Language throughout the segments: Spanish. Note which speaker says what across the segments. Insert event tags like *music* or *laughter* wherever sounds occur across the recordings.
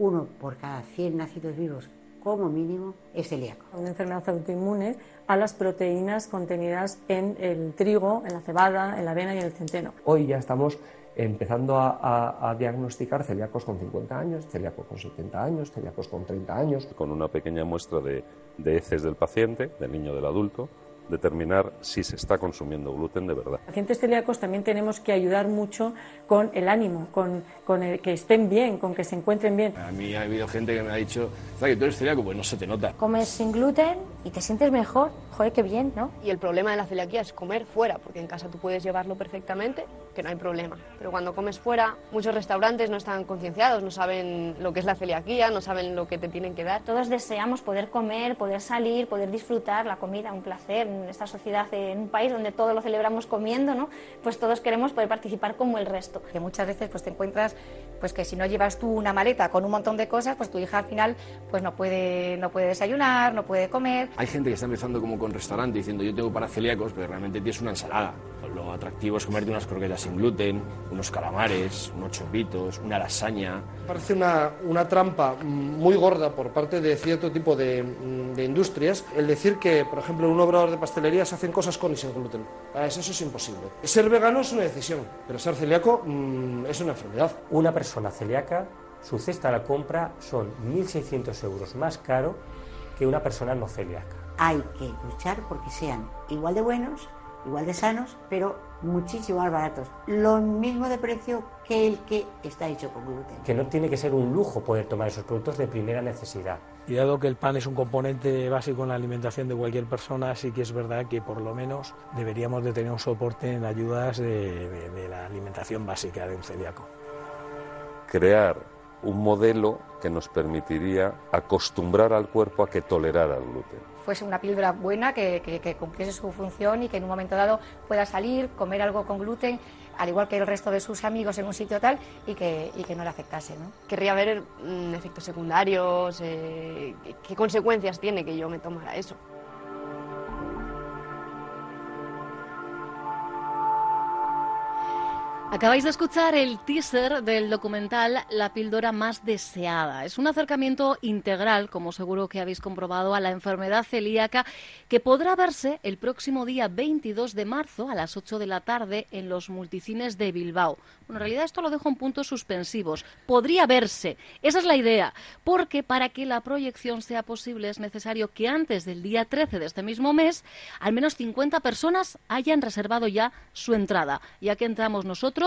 Speaker 1: uno por cada 100 nacidos vivos como mínimo es celíaco.
Speaker 2: Una enfermedad autoinmune a las proteínas contenidas en el trigo, en la cebada, en la avena y en el centeno.
Speaker 3: Hoy ya estamos empezando a, diagnosticar celíacos con 50 años, celíacos con 70 años, celíacos con 30 años.
Speaker 4: Con una pequeña muestra de, de heces del paciente, del niño del adulto, determinar si se está consumiendo gluten de verdad.
Speaker 2: Pacientes celíacos también tenemos que ayudar mucho con el ánimo, con, con el, que estén bien, con que se encuentren bien.
Speaker 5: A mí ha habido gente que me ha dicho, que tú eres celíaco, pues no se te nota.
Speaker 6: Comes sin gluten y te sientes mejor, joder, qué bien, ¿no?
Speaker 7: Y el problema de la celiaquía es comer fuera, porque en casa tú puedes llevarlo perfectamente, que no hay problema. Pero cuando comes fuera, muchos restaurantes no están concienciados, no saben lo que es la celiaquía, no saben lo que te tienen que dar.
Speaker 6: Todos deseamos poder comer, poder salir, poder disfrutar la comida, un placer, en esta sociedad, en un país donde todo lo celebramos comiendo, ¿no? Pues todos queremos poder participar como el resto.
Speaker 8: Que muchas veces pues te encuentras pues que si no llevas tú una maleta con un montón de cosas, pues tu hija al final pues no puede no puede desayunar, no puede comer.
Speaker 5: Hay gente que está empezando como con restaurante diciendo yo tengo para celíacos, pero realmente tienes una ensalada. Lo atractivo es comerte unas croquetas sin gluten, unos calamares, unos chopitos, una lasaña.
Speaker 9: Parece una, una trampa muy gorda por parte de cierto tipo de, de industrias el decir que, por ejemplo, un obrador de pastelería se hacen cosas con y sin gluten. Para eso, eso es imposible. Ser vegano es una decisión, pero ser celíaco mm, es una enfermedad.
Speaker 3: Una persona celíaca, su cesta a la compra son 1.600 euros más caro que una persona no celíaca.
Speaker 1: Hay que luchar porque sean igual de buenos, igual de sanos, pero muchísimo más baratos. Lo mismo de precio que el que está hecho con gluten.
Speaker 3: Que no tiene que ser un lujo poder tomar esos productos de primera necesidad.
Speaker 10: Y dado que el pan es un componente básico en la alimentación de cualquier persona, sí que es verdad que por lo menos deberíamos de tener un soporte en ayudas de, de la alimentación básica de un celíaco.
Speaker 4: Crear un modelo que nos permitiría acostumbrar al cuerpo a que tolerara el gluten.
Speaker 8: Fuese una píldora buena que, que, que, cumpliese su función y que en un momento dado pueda salir, comer algo con gluten, al igual que el resto de sus amigos en un sitio tal, y que, y que no le afectase. ¿no?
Speaker 7: Querría ver mmm, efectos secundarios, eh, qué consecuencias tiene que yo me tomara eso.
Speaker 11: Acabáis de escuchar el teaser del documental La píldora más deseada. Es un acercamiento integral, como seguro que habéis comprobado, a la enfermedad celíaca que podrá verse el próximo día 22 de marzo a las 8 de la tarde en los multicines de Bilbao. Bueno, en realidad esto lo dejo en puntos suspensivos. Podría verse. Esa es la idea. Porque para que la proyección sea posible es necesario que antes del día 13 de este mismo mes al menos 50 personas hayan reservado ya su entrada. Ya que entramos nosotros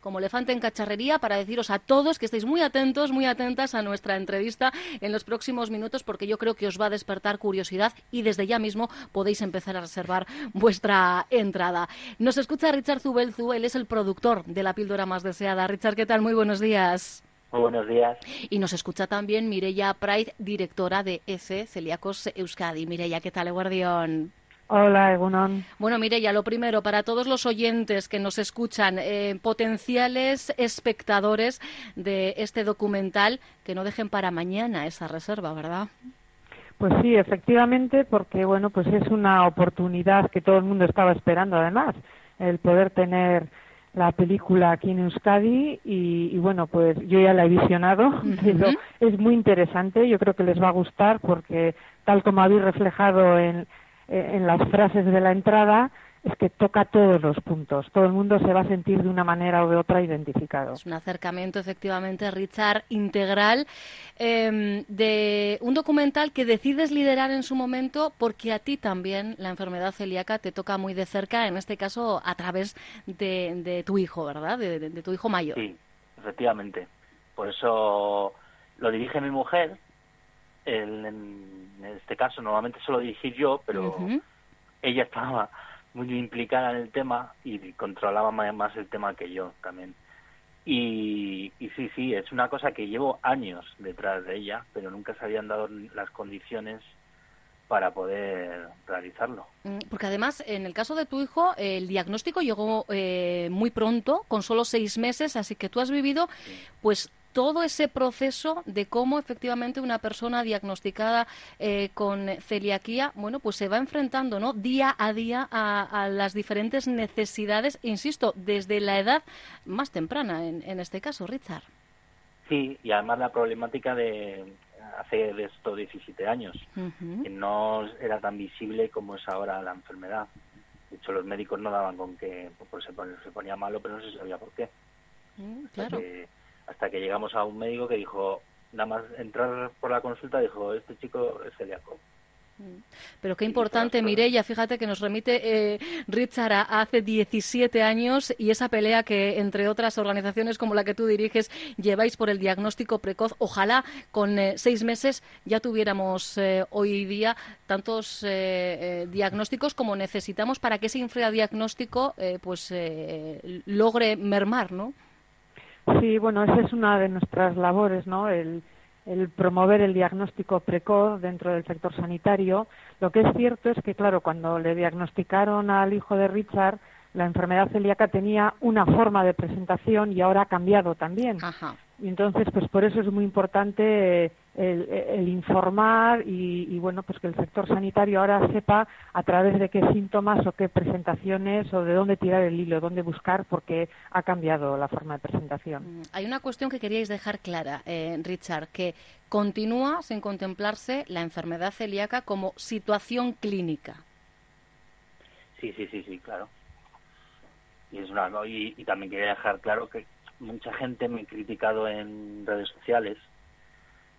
Speaker 11: como elefante en cacharrería para deciros a todos que estéis muy atentos, muy atentas a nuestra entrevista en los próximos minutos porque yo creo que os va a despertar curiosidad y desde ya mismo podéis empezar a reservar vuestra entrada. Nos escucha Richard Zubelzu, él es el productor de la píldora más deseada. Richard, ¿qué tal? Muy buenos días.
Speaker 12: Muy buenos días.
Speaker 11: Y nos escucha también Mireia Pride, directora de ECE Celíacos Euskadi. Mireia, ¿qué tal, Guardión?
Speaker 13: Hola, Egunon.
Speaker 11: Bueno, Mireya, lo primero, para todos los oyentes que nos escuchan, eh, potenciales espectadores de este documental, que no dejen para mañana esa reserva, ¿verdad?
Speaker 13: Pues sí, efectivamente, porque bueno, pues es una oportunidad que todo el mundo estaba esperando, además, el poder tener la película aquí en Euskadi y, y bueno, pues yo ya la he visionado, *laughs* uh -huh. pero es muy interesante, yo creo que les va a gustar porque tal como habéis reflejado en en las frases de la entrada es que toca todos los puntos. Todo el mundo se va a sentir de una manera o de otra identificado.
Speaker 11: Es un acercamiento, efectivamente, Richard, integral eh, de un documental que decides liderar en su momento porque a ti también la enfermedad celíaca te toca muy de cerca, en este caso a través de, de tu hijo, ¿verdad? De, de, de, tu hijo mayor.
Speaker 12: Sí, efectivamente. Por eso lo dirige mi mujer. El, en, este caso normalmente suelo dirigir yo, pero uh -huh. ella estaba muy implicada en el tema y controlaba más el tema que yo también. Y, y sí, sí, es una cosa que llevo años detrás de ella, pero nunca se habían dado las condiciones para poder realizarlo.
Speaker 11: Mm, Porque además, en el caso de tu hijo, el diagnóstico llegó eh, muy pronto, con solo seis meses, así que tú has vivido, pues todo ese proceso de cómo efectivamente una persona diagnosticada eh, con celiaquía, bueno, pues se va enfrentando, ¿no? Día a día a, a las diferentes necesidades, insisto, desde la edad más temprana, en, en este caso, Richard.
Speaker 12: Sí, y además la problemática de hace de estos 17 años, que no era tan visible como es ahora la enfermedad. De hecho, los médicos no daban con que pues, se, ponía, se ponía malo, pero no se sabía por qué.
Speaker 11: Mm, claro.
Speaker 12: que- hasta que llegamos a un médico que dijo, nada más entrar por la consulta, dijo, este chico es celíaco.
Speaker 11: Pero qué importante, Mireia, fíjate que nos remite eh, Richard a hace 17 años y esa pelea que, entre otras organizaciones como la que tú diriges, lleváis por el diagnóstico precoz. Ojalá con eh, seis meses ya tuviéramos eh, hoy día tantos eh, eh, diagnósticos como necesitamos para que ese infradiagnóstico pues, eh, logre mermar, ¿no?
Speaker 13: Sí, bueno, esa es una de nuestras labores, ¿no? El, el promover el diagnóstico precoz dentro del sector sanitario. Lo que es cierto es que, claro, cuando le diagnosticaron al hijo de Richard, la enfermedad celíaca tenía una forma de presentación y ahora ha cambiado también. Y entonces, pues por eso es muy importante eh, el, el informar y, y, bueno, pues que el sector sanitario ahora sepa a través de qué síntomas o qué presentaciones o de dónde tirar el hilo, dónde buscar, porque ha cambiado la forma de presentación.
Speaker 11: Hay una cuestión que queríais dejar clara, eh, Richard, que continúa sin contemplarse la enfermedad celíaca como situación clínica.
Speaker 12: Sí, sí, sí, sí, claro. Y, es una, y, y también quería dejar claro que mucha gente me ha criticado en redes sociales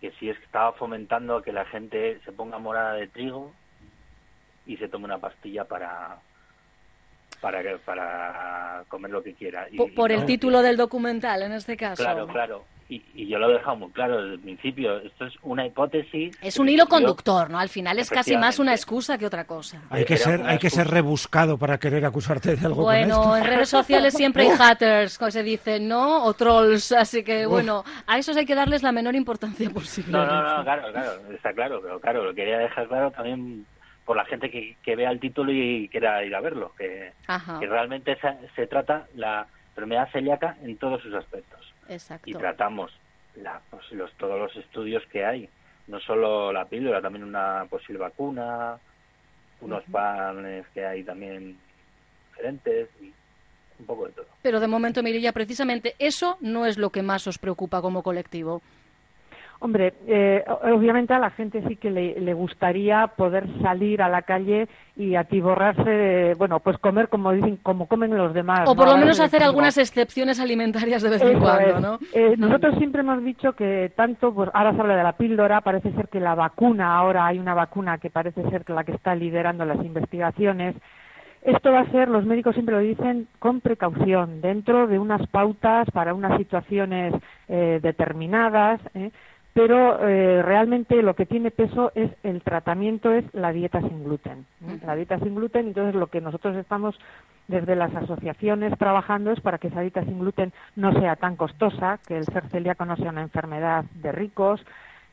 Speaker 12: que si es que estaba fomentando que la gente se ponga morada de trigo y se tome una pastilla para para para comer lo que quiera. Y-
Speaker 11: Po-
Speaker 12: y
Speaker 11: por
Speaker 12: no,
Speaker 11: el título del documental, en este caso.
Speaker 12: Claro, claro. Y, y yo lo he dejado muy claro desde el principio. Esto es una hipótesis.
Speaker 11: Es un hilo conductor, ¿no? Al final es casi más una excusa que otra cosa.
Speaker 10: Hay que, ser, hay que ser rebuscado para querer acusarte de algo con
Speaker 11: Bueno,
Speaker 10: esto.
Speaker 11: en redes sociales siempre hay *laughs* haters, como se dice, ¿no? O trolls, así que bueno, a esos hay que darles la menor importancia posible.
Speaker 12: No, no, no, claro, claro, está claro, pero claro, lo quería dejar claro también por la gente que, que vea el título y quiera ir a verlo, que, que realmente se, se trata la enfermedad celíaca en todos sus aspectos
Speaker 11: exacto.
Speaker 12: y tratamos la, pues, los, todos los estudios que hay, no solo la píldora, también una posible vacuna, unos panes que hay también diferentes y un poco de todo.
Speaker 11: Pero de momento, Mirilla, precisamente eso no es lo que más os preocupa como colectivo.
Speaker 13: Hombre, eh, obviamente a la gente sí que le, le gustaría poder salir a la calle y atiborrarse, de, bueno, pues comer como dicen, como comen los demás.
Speaker 11: O por
Speaker 13: ¿no?
Speaker 11: lo menos hacer algunas excepciones alimentarias de vez en cuando. ¿no?
Speaker 13: Eh, nosotros siempre hemos dicho que tanto, pues ahora se habla de la píldora, parece ser que la vacuna, ahora hay una vacuna que parece ser la que está liderando las investigaciones. Esto va a ser, los médicos siempre lo dicen, con precaución, dentro de unas pautas para unas situaciones eh, determinadas. ¿eh? Pero eh, realmente lo que tiene peso es el tratamiento, es la dieta sin gluten. ¿eh? La dieta sin gluten, entonces lo que nosotros estamos desde las asociaciones trabajando es para que esa dieta sin gluten no sea tan costosa, que el ser celíaco no sea una enfermedad de ricos,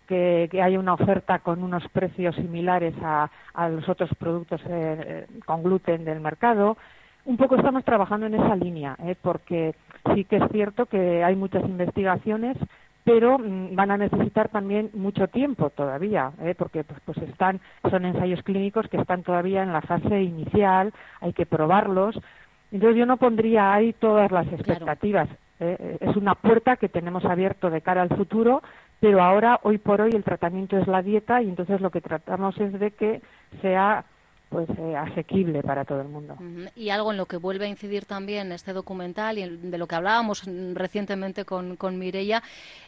Speaker 13: que, que haya una oferta con unos precios similares a, a los otros productos eh, eh, con gluten del mercado. Un poco estamos trabajando en esa línea, ¿eh? porque sí que es cierto que hay muchas investigaciones pero mm, van a necesitar también mucho tiempo todavía, ¿eh? porque pues, pues están, son ensayos clínicos que están todavía en la fase inicial, hay que probarlos. Entonces yo no pondría ahí todas las expectativas. ¿eh? Es una puerta que tenemos abierto de cara al futuro, pero ahora, hoy por hoy, el tratamiento es la dieta y entonces lo que tratamos es de que sea pues eh, asequible para todo el mundo.
Speaker 11: Y algo en lo que vuelve a incidir también este documental y de lo que hablábamos mm, recientemente con, con Mireia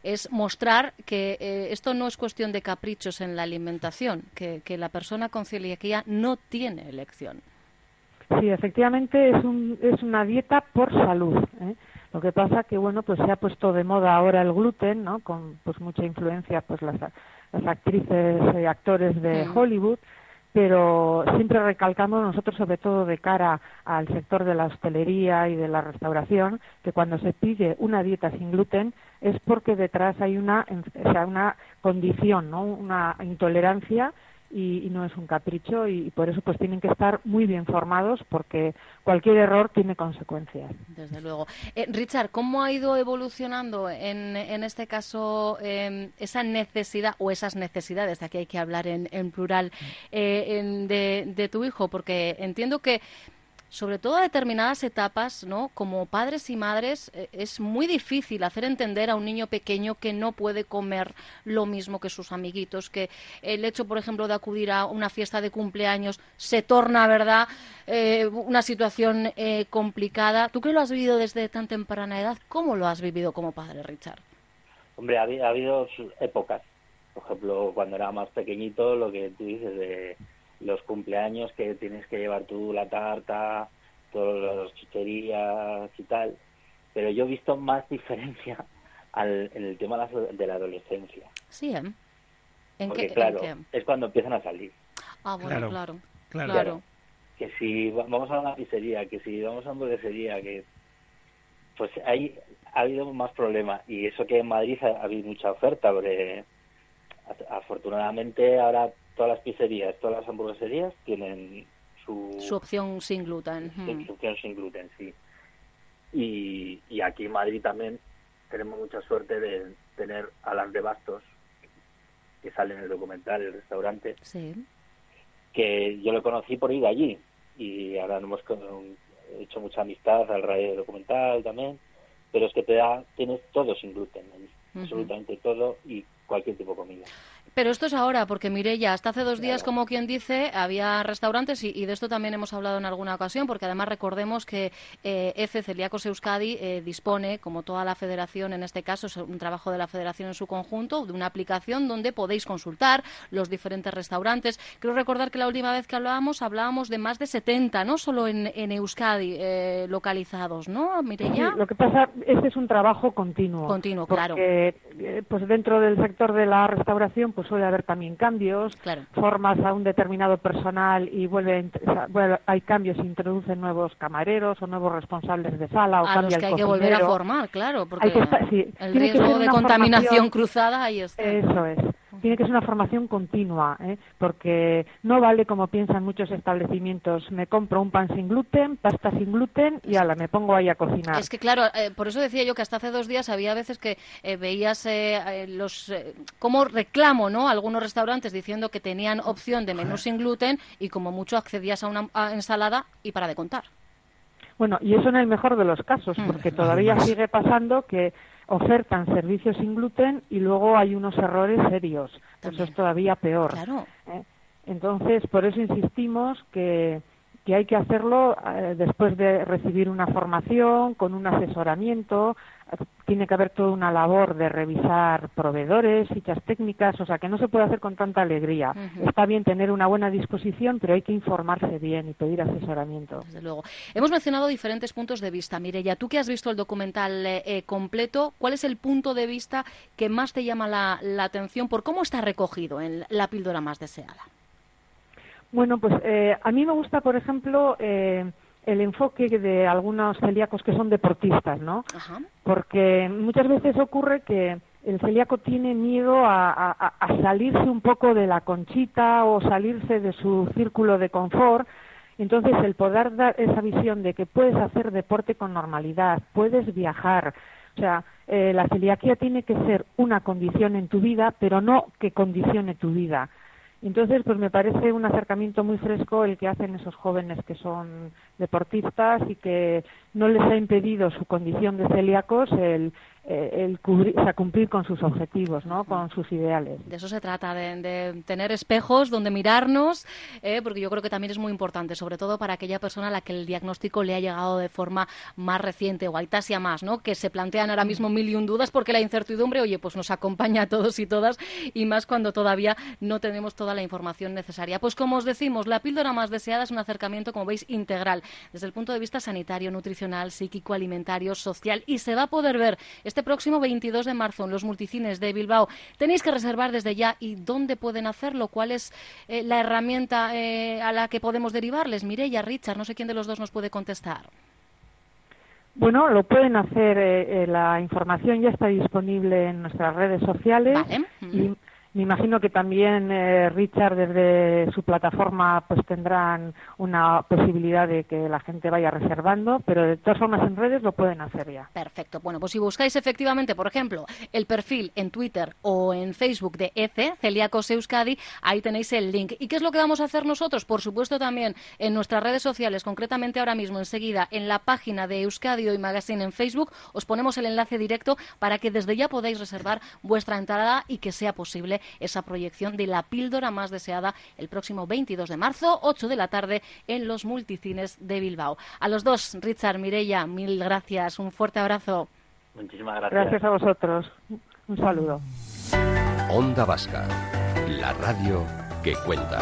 Speaker 11: es mostrar que eh, esto no es cuestión de caprichos en la alimentación, que, que la persona con celiaquía no tiene elección.
Speaker 13: Sí, efectivamente es, un, es una dieta por salud. ¿eh? Lo que pasa que bueno, pues se ha puesto de moda ahora el gluten, ¿no? Con pues mucha influencia, pues las, las actrices y actores de
Speaker 11: Mm.
Speaker 13: Pero siempre recalcamos nosotros, sobre todo de cara al sector de la hostelería y de la restauración, que cuando se pide una dieta sin gluten es porque detrás hay una, o sea, una condición, ¿no? una intolerancia y, no es un capricho y, por eso pues tienen que estar muy bien formados porque cualquier error tiene consecuencias.
Speaker 11: Desde luego. Eh, Richard, ¿cómo ha ido evolucionando en, en este caso em, esa necesidad o esas necesidades, de aquí hay que hablar en, en plural, eh, de, de tu hijo? Porque entiendo que sobre todo a determinadas etapas, ¿no? Como padres y madres eh, es muy difícil hacer entender a un niño pequeño que no puede comer lo mismo que sus amiguitos, que el hecho, por ejemplo, de acudir a una fiesta de cumpleaños se torna, ¿verdad?, eh, una situación eh, complicada. ¿Tú que lo has vivido desde tan temprana edad? ¿Cómo lo has vivido como padre, Richard?
Speaker 12: Hombre, ha, ha habido épocas. Por ejemplo, cuando era más pequeñito, lo que tú dices de los cumpleaños que tienes que llevar tú la tarta, todas las chucherías y tal. Pero yo he visto más diferencia *laughs* al, en el tema de la adolescencia.
Speaker 11: Sí, ¿eh? ¿En
Speaker 12: Porque, claro, es cuando empiezan a salir.
Speaker 11: Ah, bueno, claro.
Speaker 12: Claro. Que si vamos a una pizzería, que si vamos a una hamburguesería, que. Pues ahí ha habido más problemas. Y eso que en Madrid ha, habido mucha oferta, porque afortunadamente ahora todas las pizzerías, todas las hamburgueserías tienen su,
Speaker 11: su opción sin gluten.
Speaker 12: Su, opción sin gluten, sí. Y, y aquí en Madrid también tenemos mucha suerte de tener a las de Bastos, que sale en el documental, el restaurante,
Speaker 11: sí.
Speaker 12: que yo lo conocí por ir allí y ahora hemos hecho mucha amistad al radio documental también, pero es que te da, tienes todo sin gluten, absolutamente todo y cualquier tipo de comida.
Speaker 11: Pero esto es ahora, porque ya hasta hace dos días, como quien dice, había restaurantes y, de esto también hemos hablado en alguna ocasión, porque además recordemos que eh, EFE Celíacos Euskadi eh, dispone, como toda la federación, en este caso es un trabajo de la federación en su conjunto, de una aplicación donde podéis consultar los diferentes restaurantes. Quiero recordar que la última vez que hablábamos, hablábamos de más de 70, no solo en, Euskadi eh, localizados, ¿no, Mireya?
Speaker 13: lo que pasa, este es un trabajo continuo.
Speaker 11: Continuo, claro.
Speaker 13: Eh, pues dentro del sector de la restauración, pues suele haber también cambios, formas a un determinado personal y vuelve, hay cambios, se introducen nuevos camareros o nuevos responsables de sala o
Speaker 11: a
Speaker 13: cambia
Speaker 11: los que
Speaker 13: hay
Speaker 11: que volver a formar, claro, porque el riesgo de contaminación cruzada ahí está.
Speaker 13: Eso es tiene que ser una formación continua, ¿eh? porque no vale como piensan muchos establecimientos, me compro un pan sin gluten, pasta sin gluten y ala, me pongo ahí a cocinar.
Speaker 11: Es que claro, eh, por eso decía yo que hasta hace dos días había veces que eh, veías eh, los como reclamo, ¿no? Algunos restaurantes diciendo que tenían opción de menú sin gluten y como mucho accedías a una ensalada y para de contar.
Speaker 13: Bueno, y eso en el mejor de los casos, mm. porque todavía sigue pasando que ofertan servicios sin gluten y luego hay unos errores serios. Eso es todavía peor. ¿eh? Entonces, por eso insistimos que, que hay que hacerlo eh, después de recibir una formación, con un asesoramiento, tiene que haber toda una labor de revisar proveedores, fichas técnicas, o sea que no se puede hacer con tanta alegría. Está bien tener una buena disposición, pero hay que informarse bien y pedir asesoramiento.
Speaker 11: Desde luego. Hemos mencionado diferentes puntos de vista. Mireya, tú que has visto el documental eh, eh, completo, ¿cuál es el punto de vista que más te llama la, atención por cómo está recogido en la píldora más deseada?
Speaker 13: Bueno, pues eh, a mí me gusta, por ejemplo, el enfoque de algunos celíacos que son deportistas, ¿no? Porque muchas veces ocurre que el celíaco tiene miedo a, salirse un poco de la conchita o salirse de su círculo de confort. Entonces, el poder dar esa visión de que puedes hacer deporte con normalidad, puedes viajar, o sea, eh, la celiaquía tiene que ser una condición en tu vida, pero no que condicione tu vida. Entonces, pues me parece un acercamiento muy fresco el que hacen esos jóvenes que son deportistas y que no les ha impedido su condición de celíacos el, eh, el cumplir con sus objetivos, ¿no? con sus ideales.
Speaker 11: De eso se trata, de, tener espejos donde mirarnos, eh, porque yo creo que también es muy importante, sobre todo para aquella persona a la que el diagnóstico le ha llegado de forma más reciente o Aitasia más, ¿no? que se plantean ahora mismo mil y un dudas porque la incertidumbre, oye, pues nos acompaña a todos y todas y más cuando todavía no tenemos toda la información necesaria. Pues como os decimos, la píldora más deseada es un acercamiento, como veis, integral, desde el punto de vista sanitario, nutricional, psíquico, alimentario, social y se va a poder ver este próximo 22 de marzo en los multicines de Bilbao. Tenéis que reservar desde ya y dónde pueden hacerlo, cuál es eh, la herramienta eh, a la que podemos derivarles. Mireya, Richard, no sé quién de los dos nos puede contestar.
Speaker 13: Bueno, lo pueden hacer, eh, la información ya está disponible en nuestras redes sociales y me imagino que también eh, Richard desde su plataforma pues tendrán una posibilidad de que la gente vaya reservando, pero de todas formas en redes lo pueden hacer ya.
Speaker 11: Perfecto. Bueno, pues si buscáis efectivamente, por ejemplo, el perfil en Twitter o en Facebook de ECE, Celíacos Euskadi, ahí tenéis el link. ¿Y qué es lo que vamos a hacer nosotros? Por supuesto también en nuestras redes sociales, concretamente ahora mismo enseguida en la página de Euskadi Hoy Magazine en Facebook, os ponemos el enlace directo para que desde ya podáis reservar vuestra entrada y que sea posible esa proyección de la píldora más deseada el próximo 22 de marzo, 8 de la tarde, en los multicines de Bilbao. A los dos, Richard, Mireya, mil gracias, un fuerte abrazo.
Speaker 12: Muchísimas gracias.
Speaker 13: Gracias a vosotros. Un saludo.
Speaker 14: Onda Vasca, la radio que cuenta.